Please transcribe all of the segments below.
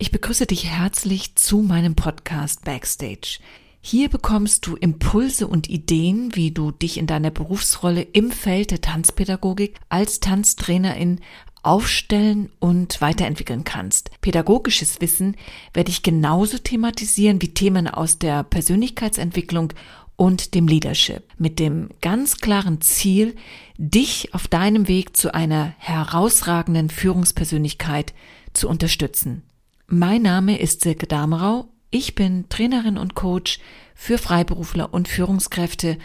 Ich begrüße dich herzlich zu meinem Podcast Backstage. Hier bekommst du Impulse und Ideen, wie du dich in deiner Berufsrolle im Feld der Tanzpädagogik als Tanztrainerin aufstellen und weiterentwickeln kannst. Pädagogisches Wissen werde ich genauso thematisieren wie Themen aus der Persönlichkeitsentwicklung und dem Leadership mit dem ganz klaren Ziel, dich auf deinem Weg zu einer herausragenden Führungspersönlichkeit zu unterstützen. Mein Name ist Silke Damerau. Ich bin Trainerin und Coach für Freiberufler und Führungskräfte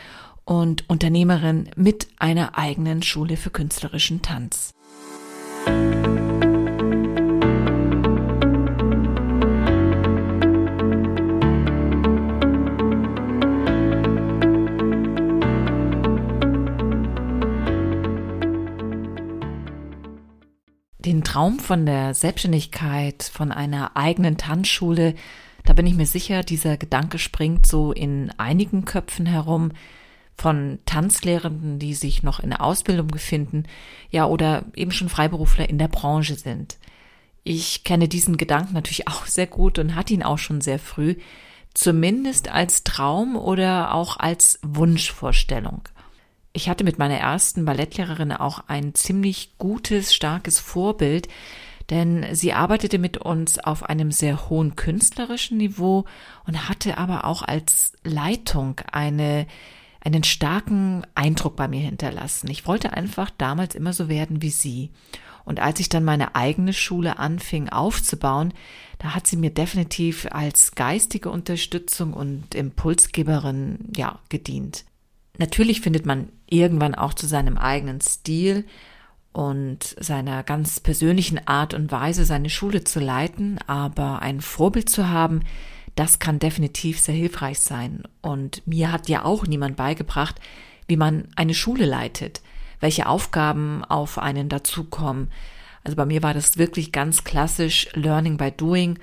und Unternehmerin mit einer eigenen Schule für künstlerischen Tanz. Traum von der Selbstständigkeit, von einer eigenen Tanzschule, da bin ich mir sicher, dieser Gedanke springt so in einigen Köpfen herum von Tanzlehrenden, die sich noch in der Ausbildung befinden, ja, oder eben schon Freiberufler in der Branche sind. Ich kenne diesen Gedanken natürlich auch sehr gut und hatte ihn auch schon sehr früh, zumindest als Traum oder auch als Wunschvorstellung ich hatte mit meiner ersten Ballettlehrerin auch ein ziemlich gutes, starkes Vorbild, denn sie arbeitete mit uns auf einem sehr hohen künstlerischen Niveau und hatte aber auch als Leitung eine einen starken Eindruck bei mir hinterlassen. Ich wollte einfach damals immer so werden wie sie. Und als ich dann meine eigene Schule anfing aufzubauen, da hat sie mir definitiv als geistige Unterstützung und Impulsgeberin, ja, gedient. Natürlich findet man irgendwann auch zu seinem eigenen Stil und seiner ganz persönlichen Art und Weise seine Schule zu leiten, aber ein Vorbild zu haben, das kann definitiv sehr hilfreich sein. Und mir hat ja auch niemand beigebracht, wie man eine Schule leitet, welche Aufgaben auf einen dazukommen. Also bei mir war das wirklich ganz klassisch Learning by Doing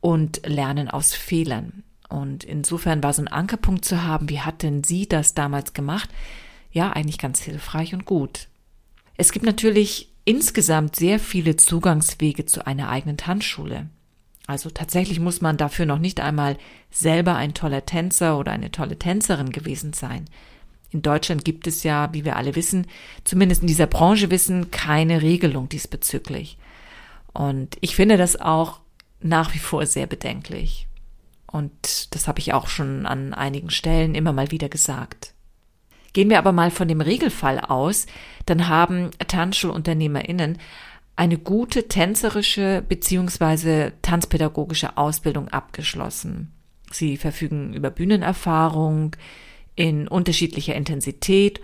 und Lernen aus Fehlern. Und insofern war so ein Ankerpunkt zu haben, wie hat denn sie das damals gemacht? Ja, eigentlich ganz hilfreich und gut. Es gibt natürlich insgesamt sehr viele Zugangswege zu einer eigenen Tanzschule. Also tatsächlich muss man dafür noch nicht einmal selber ein toller Tänzer oder eine tolle Tänzerin gewesen sein. In Deutschland gibt es ja, wie wir alle wissen, zumindest in dieser Branche wissen, keine Regelung diesbezüglich. Und ich finde das auch nach wie vor sehr bedenklich. Und das habe ich auch schon an einigen Stellen immer mal wieder gesagt. Gehen wir aber mal von dem Regelfall aus, dann haben TanzschulunternehmerInnen eine gute tänzerische beziehungsweise tanzpädagogische Ausbildung abgeschlossen. Sie verfügen über Bühnenerfahrung in unterschiedlicher Intensität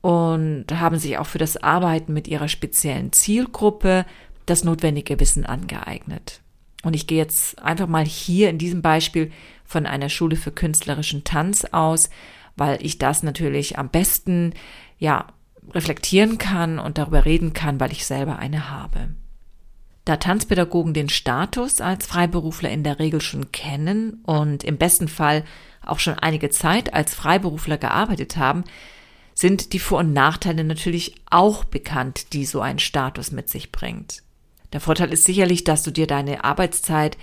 und haben sich auch für das Arbeiten mit ihrer speziellen Zielgruppe das notwendige Wissen angeeignet. Und ich gehe jetzt einfach mal hier in diesem Beispiel von einer Schule für künstlerischen Tanz aus, weil ich das natürlich am besten, ja, reflektieren kann und darüber reden kann, weil ich selber eine habe. Da Tanzpädagogen den Status als Freiberufler in der Regel schon kennen und im besten Fall auch schon einige Zeit als Freiberufler gearbeitet haben, sind die Vor- und Nachteile natürlich auch bekannt, die so ein Status mit sich bringt. Der Vorteil ist sicherlich, dass du dir deine Arbeitszeit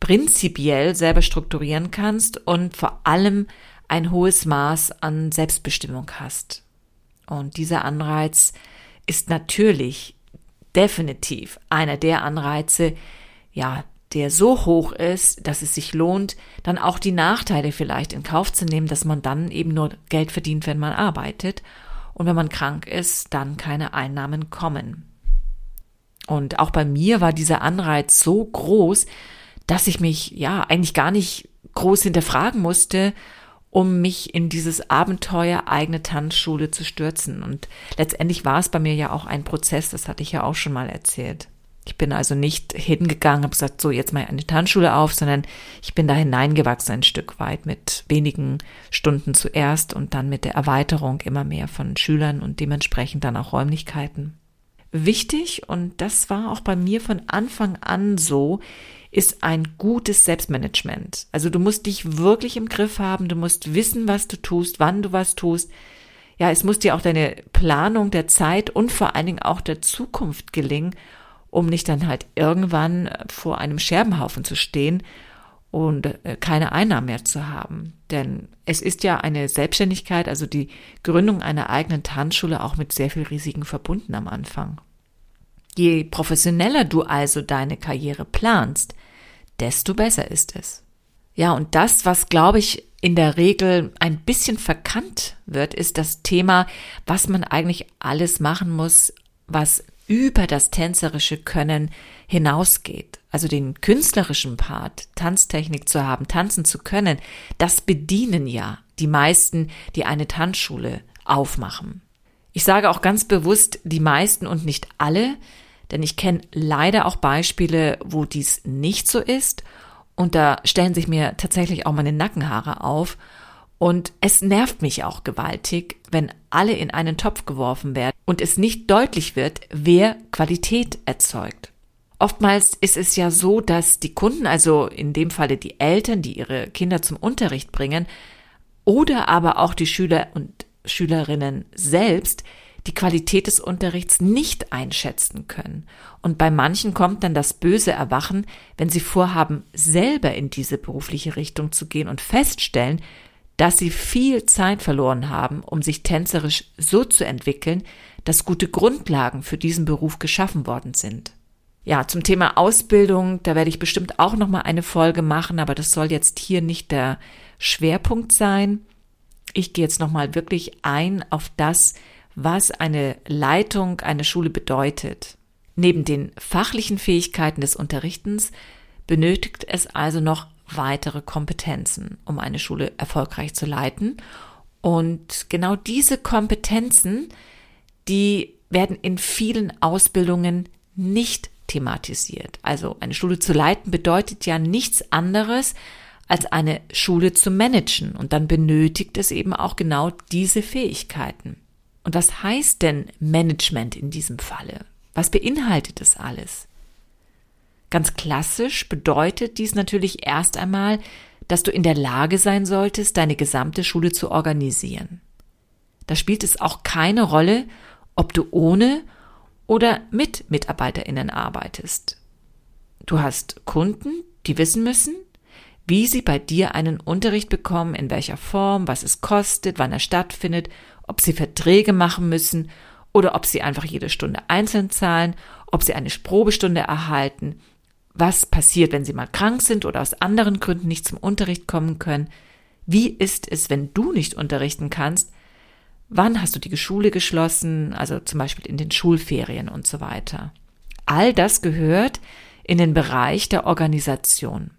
prinzipiell selber strukturieren kannst und vor allem ein hohes Maß an Selbstbestimmung hast. Und dieser Anreiz ist natürlich definitiv einer der Anreize, ja, der so hoch ist, dass es sich lohnt, dann auch die Nachteile vielleicht in Kauf zu nehmen, dass man dann eben nur Geld verdient, wenn man arbeitet und wenn man krank ist, dann keine Einnahmen kommen. Und auch bei mir war dieser Anreiz so groß, dass ich mich ja eigentlich gar nicht groß hinterfragen musste, um mich in dieses Abenteuer eigene Tanzschule zu stürzen. Und letztendlich war es bei mir ja auch ein Prozess, das hatte ich ja auch schon mal erzählt. Ich bin also nicht hingegangen, habe gesagt, so jetzt mal eine Tanzschule auf, sondern ich bin da hineingewachsen ein Stück weit mit wenigen Stunden zuerst und dann mit der Erweiterung immer mehr von Schülern und dementsprechend dann auch Räumlichkeiten. Wichtig, und das war auch bei mir von Anfang an so, ist ein gutes Selbstmanagement. Also du musst dich wirklich im Griff haben, du musst wissen, was du tust, wann du was tust. Ja, es muss dir auch deine Planung der Zeit und vor allen Dingen auch der Zukunft gelingen, um nicht dann halt irgendwann vor einem Scherbenhaufen zu stehen und äh, keine Einnahmen mehr zu haben. Denn es ist ja eine Selbstständigkeit, also die Gründung einer eigenen Tanzschule auch mit sehr viel Risiken verbunden am Anfang. Je professioneller du also deine Karriere planst, desto besser ist es. Ja, und das, was glaube ich in der Regel ein bisschen verkannt wird, ist das Thema, was man eigentlich alles machen muss, was über das tänzerische Können hinausgeht. Also den künstlerischen Part, Tanztechnik zu haben, tanzen zu können, das bedienen ja die meisten, die eine Tanzschule aufmachen. Ich sage auch ganz bewusst die meisten und nicht alle, denn ich kenne leider auch Beispiele, wo dies nicht so ist und da stellen sich mir tatsächlich auch meine Nackenhaare auf. Und es nervt mich auch gewaltig, wenn alle in einen Topf geworfen werden und es nicht deutlich wird, wer Qualität erzeugt. Oftmals ist es ja so, dass die Kunden, also in dem Falle die Eltern, die ihre Kinder zum Unterricht bringen, oder aber auch die Schüler und Schülerinnen selbst die Qualität des Unterrichts nicht einschätzen können. Und bei manchen kommt dann das böse Erwachen, wenn sie vorhaben, selber in diese berufliche Richtung zu gehen und feststellen, dass sie viel Zeit verloren haben, um sich tänzerisch so zu entwickeln, dass gute Grundlagen für diesen Beruf geschaffen worden sind. Ja, zum Thema Ausbildung, da werde ich bestimmt auch noch mal eine Folge machen, aber das soll jetzt hier nicht der Schwerpunkt sein. Ich gehe jetzt noch mal wirklich ein auf das, was eine Leitung einer Schule bedeutet. Neben den fachlichen Fähigkeiten des Unterrichtens benötigt es also noch weitere Kompetenzen, um eine Schule erfolgreich zu leiten. Und genau diese Kompetenzen, die werden in vielen Ausbildungen nicht thematisiert. Also eine Schule zu leiten bedeutet ja nichts anderes, als eine Schule zu managen. Und dann benötigt es eben auch genau diese Fähigkeiten. Und was heißt denn Management in diesem Falle? Was beinhaltet das alles? Ganz klassisch bedeutet dies natürlich erst einmal, dass du in der Lage sein solltest, deine gesamte Schule zu organisieren. Da spielt es auch keine Rolle, ob du ohne oder mit Mitarbeiterinnen arbeitest. Du hast Kunden, die wissen müssen, wie sie bei dir einen Unterricht bekommen, in welcher Form, was es kostet, wann er stattfindet ob sie Verträge machen müssen oder ob sie einfach jede Stunde einzeln zahlen, ob sie eine Probestunde erhalten, was passiert, wenn sie mal krank sind oder aus anderen Gründen nicht zum Unterricht kommen können, wie ist es, wenn du nicht unterrichten kannst, wann hast du die Schule geschlossen, also zum Beispiel in den Schulferien und so weiter. All das gehört in den Bereich der Organisation.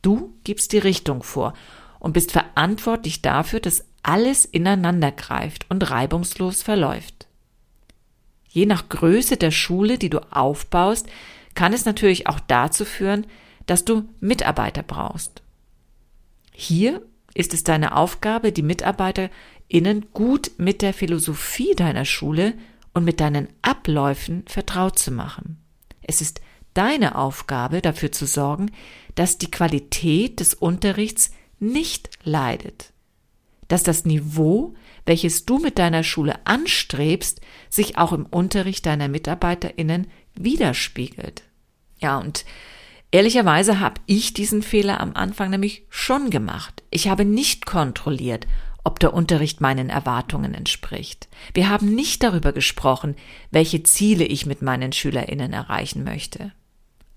Du gibst die Richtung vor und bist verantwortlich dafür, dass alles ineinander greift und reibungslos verläuft. Je nach Größe der Schule, die du aufbaust, kann es natürlich auch dazu führen, dass du Mitarbeiter brauchst. Hier ist es deine Aufgabe, die MitarbeiterInnen gut mit der Philosophie deiner Schule und mit deinen Abläufen vertraut zu machen. Es ist deine Aufgabe, dafür zu sorgen, dass die Qualität des Unterrichts nicht leidet dass das Niveau, welches du mit deiner Schule anstrebst, sich auch im Unterricht deiner Mitarbeiterinnen widerspiegelt. Ja, und ehrlicherweise habe ich diesen Fehler am Anfang nämlich schon gemacht. Ich habe nicht kontrolliert, ob der Unterricht meinen Erwartungen entspricht. Wir haben nicht darüber gesprochen, welche Ziele ich mit meinen Schülerinnen erreichen möchte.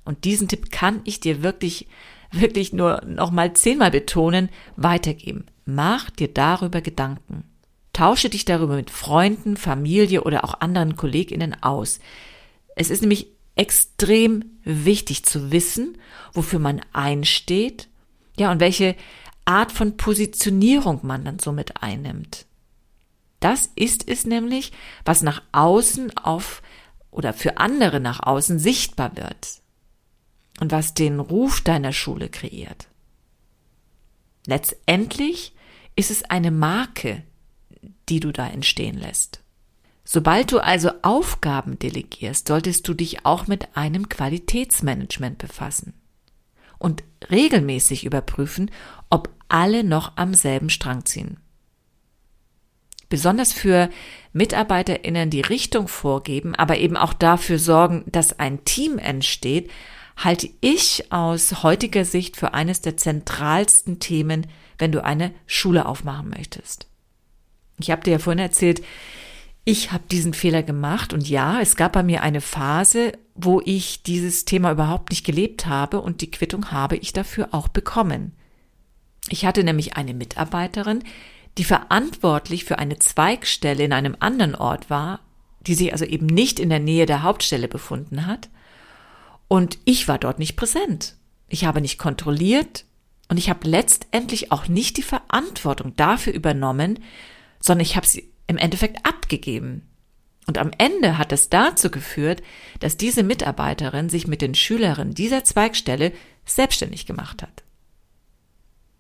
Und diesen Tipp kann ich dir wirklich, wirklich nur noch mal zehnmal betonen, weitergeben. Mach dir darüber Gedanken. Tausche dich darüber mit Freunden, Familie oder auch anderen Kolleginnen aus. Es ist nämlich extrem wichtig zu wissen, wofür man einsteht, ja, und welche Art von Positionierung man dann somit einnimmt. Das ist es nämlich, was nach außen auf oder für andere nach außen sichtbar wird und was den Ruf deiner Schule kreiert. Letztendlich ist es eine Marke, die du da entstehen lässt. Sobald du also Aufgaben delegierst, solltest du dich auch mit einem Qualitätsmanagement befassen und regelmäßig überprüfen, ob alle noch am selben Strang ziehen. besonders für MitarbeiterInnen die Richtung vorgeben, aber eben auch dafür sorgen, dass ein Team entsteht, halte ich aus heutiger Sicht für eines der zentralsten Themen, wenn du eine Schule aufmachen möchtest. Ich habe dir ja vorhin erzählt, ich habe diesen Fehler gemacht und ja, es gab bei mir eine Phase, wo ich dieses Thema überhaupt nicht gelebt habe und die Quittung habe ich dafür auch bekommen. Ich hatte nämlich eine Mitarbeiterin, die verantwortlich für eine Zweigstelle in einem anderen Ort war, die sich also eben nicht in der Nähe der Hauptstelle befunden hat. Und ich war dort nicht präsent. Ich habe nicht kontrolliert und ich habe letztendlich auch nicht die Verantwortung dafür übernommen, sondern ich habe sie im Endeffekt abgegeben. Und am Ende hat es dazu geführt, dass diese Mitarbeiterin sich mit den Schülerinnen dieser Zweigstelle selbstständig gemacht hat.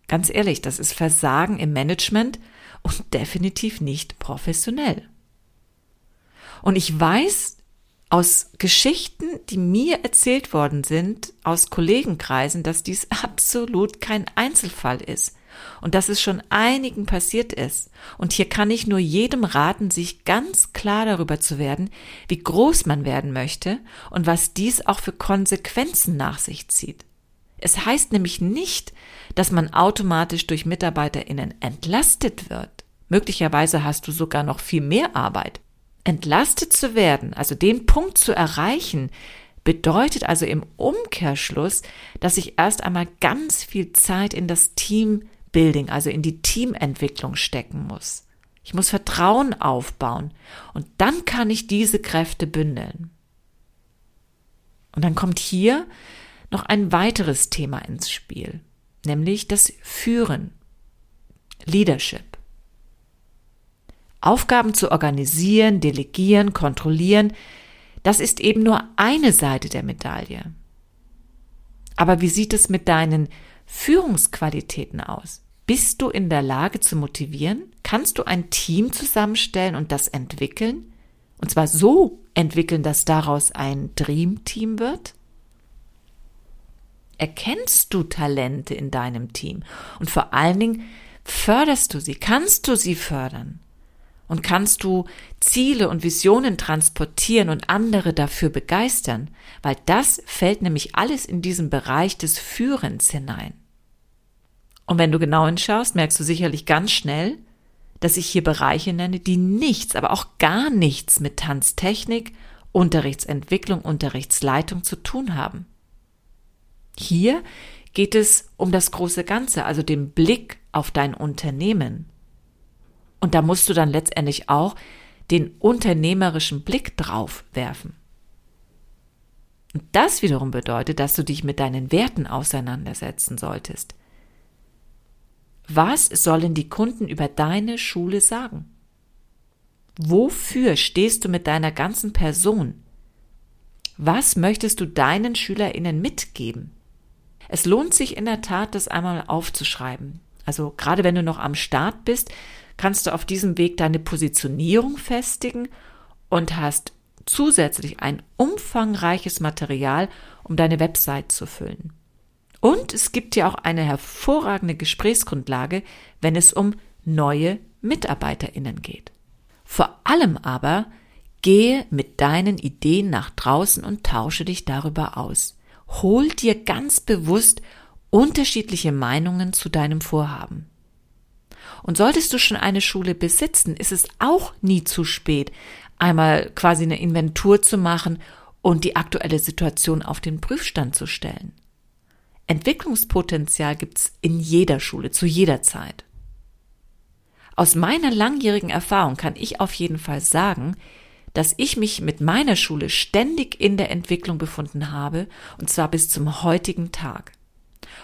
Ganz ehrlich, das ist Versagen im Management und definitiv nicht professionell. Und ich weiß aus Geschichten, die mir erzählt worden sind, aus Kollegenkreisen, dass dies absolut kein Einzelfall ist und dass es schon einigen passiert ist. Und hier kann ich nur jedem raten, sich ganz klar darüber zu werden, wie groß man werden möchte und was dies auch für Konsequenzen nach sich zieht. Es heißt nämlich nicht, dass man automatisch durch Mitarbeiterinnen entlastet wird. Möglicherweise hast du sogar noch viel mehr Arbeit. Entlastet zu werden, also den Punkt zu erreichen, bedeutet also im Umkehrschluss, dass ich erst einmal ganz viel Zeit in das Teambuilding, also in die Teamentwicklung stecken muss. Ich muss Vertrauen aufbauen und dann kann ich diese Kräfte bündeln. Und dann kommt hier noch ein weiteres Thema ins Spiel, nämlich das Führen, Leadership. Aufgaben zu organisieren, delegieren, kontrollieren, das ist eben nur eine Seite der Medaille. Aber wie sieht es mit deinen Führungsqualitäten aus? Bist du in der Lage zu motivieren? Kannst du ein Team zusammenstellen und das entwickeln? Und zwar so entwickeln, dass daraus ein Dream-Team wird? Erkennst du Talente in deinem Team? Und vor allen Dingen, förderst du sie? Kannst du sie fördern? Und kannst du Ziele und Visionen transportieren und andere dafür begeistern? Weil das fällt nämlich alles in diesen Bereich des Führens hinein. Und wenn du genau hinschaust, merkst du sicherlich ganz schnell, dass ich hier Bereiche nenne, die nichts, aber auch gar nichts mit Tanztechnik, Unterrichtsentwicklung, Unterrichtsleitung zu tun haben. Hier geht es um das große Ganze, also den Blick auf dein Unternehmen. Und da musst du dann letztendlich auch den unternehmerischen Blick drauf werfen. Und das wiederum bedeutet, dass du dich mit deinen Werten auseinandersetzen solltest. Was sollen die Kunden über deine Schule sagen? Wofür stehst du mit deiner ganzen Person? Was möchtest du deinen Schülerinnen mitgeben? Es lohnt sich in der Tat, das einmal aufzuschreiben. Also gerade wenn du noch am Start bist, kannst du auf diesem Weg deine Positionierung festigen und hast zusätzlich ein umfangreiches Material, um deine Website zu füllen. Und es gibt dir auch eine hervorragende Gesprächsgrundlage, wenn es um neue Mitarbeiterinnen geht. Vor allem aber gehe mit deinen Ideen nach draußen und tausche dich darüber aus. Hol dir ganz bewusst unterschiedliche Meinungen zu deinem Vorhaben. Und solltest du schon eine Schule besitzen, ist es auch nie zu spät, einmal quasi eine Inventur zu machen und die aktuelle Situation auf den Prüfstand zu stellen. Entwicklungspotenzial gibt's in jeder Schule, zu jeder Zeit. Aus meiner langjährigen Erfahrung kann ich auf jeden Fall sagen, dass ich mich mit meiner Schule ständig in der Entwicklung befunden habe, und zwar bis zum heutigen Tag.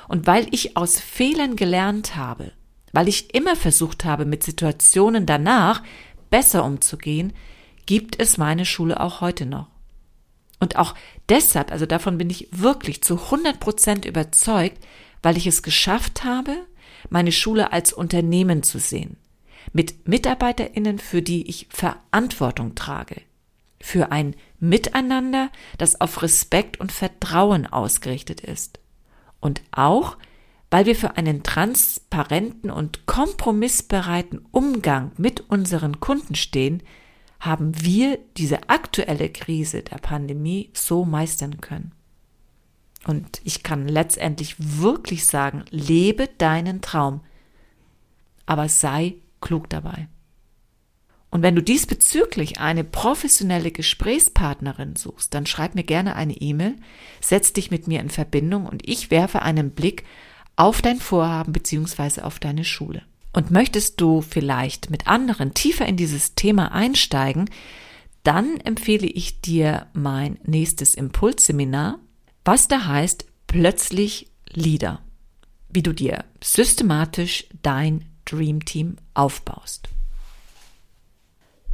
Und weil ich aus Fehlern gelernt habe, weil ich immer versucht habe, mit Situationen danach besser umzugehen, gibt es meine Schule auch heute noch. Und auch deshalb, also davon bin ich wirklich zu 100 Prozent überzeugt, weil ich es geschafft habe, meine Schule als Unternehmen zu sehen mit Mitarbeiterinnen, für die ich Verantwortung trage, für ein Miteinander, das auf Respekt und Vertrauen ausgerichtet ist und auch, weil wir für einen transparenten und kompromissbereiten Umgang mit unseren Kunden stehen, haben wir diese aktuelle Krise der Pandemie so meistern können. Und ich kann letztendlich wirklich sagen, lebe deinen Traum, aber sei klug dabei. Und wenn du diesbezüglich eine professionelle Gesprächspartnerin suchst, dann schreib mir gerne eine E-Mail, setz dich mit mir in Verbindung und ich werfe einen Blick auf dein Vorhaben beziehungsweise auf deine Schule. Und möchtest du vielleicht mit anderen tiefer in dieses Thema einsteigen, dann empfehle ich dir mein nächstes Impulsseminar, was da heißt plötzlich Leader, wie du dir systematisch dein Dream Team aufbaust.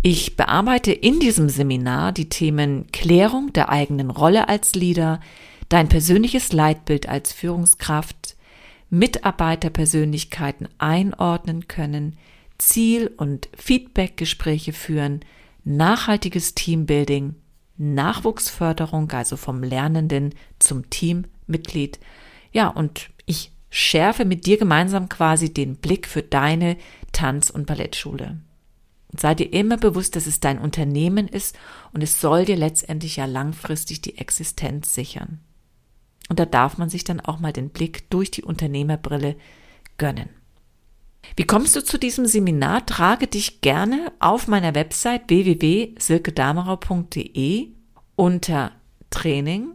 Ich bearbeite in diesem Seminar die Themen Klärung der eigenen Rolle als Leader, dein persönliches Leitbild als Führungskraft, Mitarbeiterpersönlichkeiten einordnen können, Ziel- und Feedbackgespräche führen, nachhaltiges Teambuilding, Nachwuchsförderung, also vom Lernenden zum Teammitglied. Ja, und ich schärfe mit dir gemeinsam quasi den Blick für deine Tanz- und Ballettschule. Sei dir immer bewusst, dass es dein Unternehmen ist und es soll dir letztendlich ja langfristig die Existenz sichern. Und da darf man sich dann auch mal den Blick durch die Unternehmerbrille gönnen. Wie kommst du zu diesem Seminar? Trage dich gerne auf meiner Website www.silkedamerau.de unter Training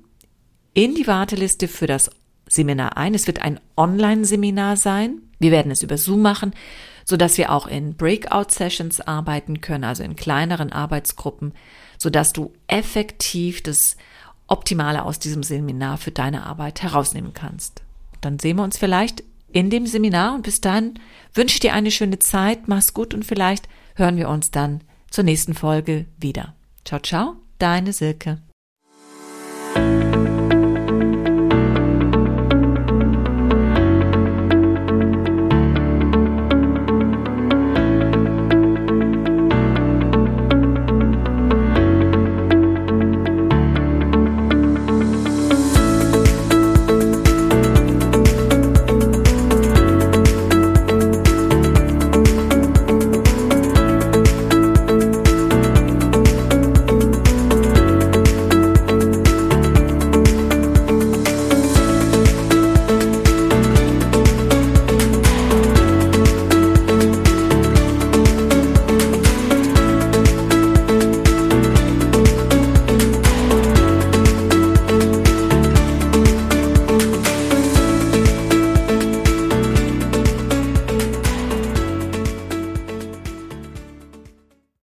in die Warteliste für das Seminar ein. Es wird ein Online-Seminar sein. Wir werden es über Zoom machen so dass wir auch in Breakout-Sessions arbeiten können, also in kleineren Arbeitsgruppen, so dass du effektiv das Optimale aus diesem Seminar für deine Arbeit herausnehmen kannst. Dann sehen wir uns vielleicht in dem Seminar und bis dann wünsche ich dir eine schöne Zeit, mach's gut und vielleicht hören wir uns dann zur nächsten Folge wieder. Ciao, ciao, deine Silke.